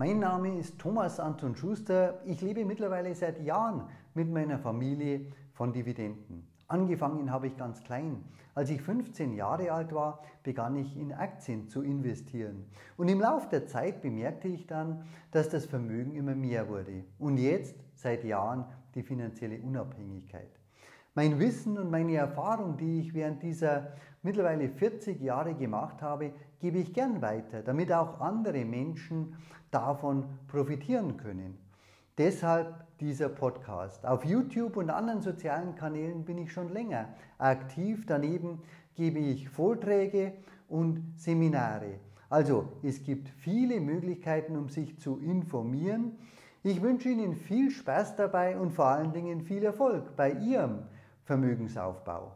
Mein Name ist Thomas Anton Schuster. Ich lebe mittlerweile seit Jahren mit meiner Familie von Dividenden. Angefangen habe ich ganz klein. Als ich 15 Jahre alt war, begann ich in Aktien zu investieren. Und im Laufe der Zeit bemerkte ich dann, dass das Vermögen immer mehr wurde. Und jetzt, seit Jahren, die finanzielle Unabhängigkeit. Mein Wissen und meine Erfahrung, die ich während dieser mittlerweile 40 Jahre gemacht habe, gebe ich gern weiter, damit auch andere Menschen davon profitieren können. Deshalb dieser Podcast. Auf YouTube und anderen sozialen Kanälen bin ich schon länger aktiv. Daneben gebe ich Vorträge und Seminare. Also es gibt viele Möglichkeiten, um sich zu informieren. Ich wünsche Ihnen viel Spaß dabei und vor allen Dingen viel Erfolg bei Ihrem Vermögensaufbau.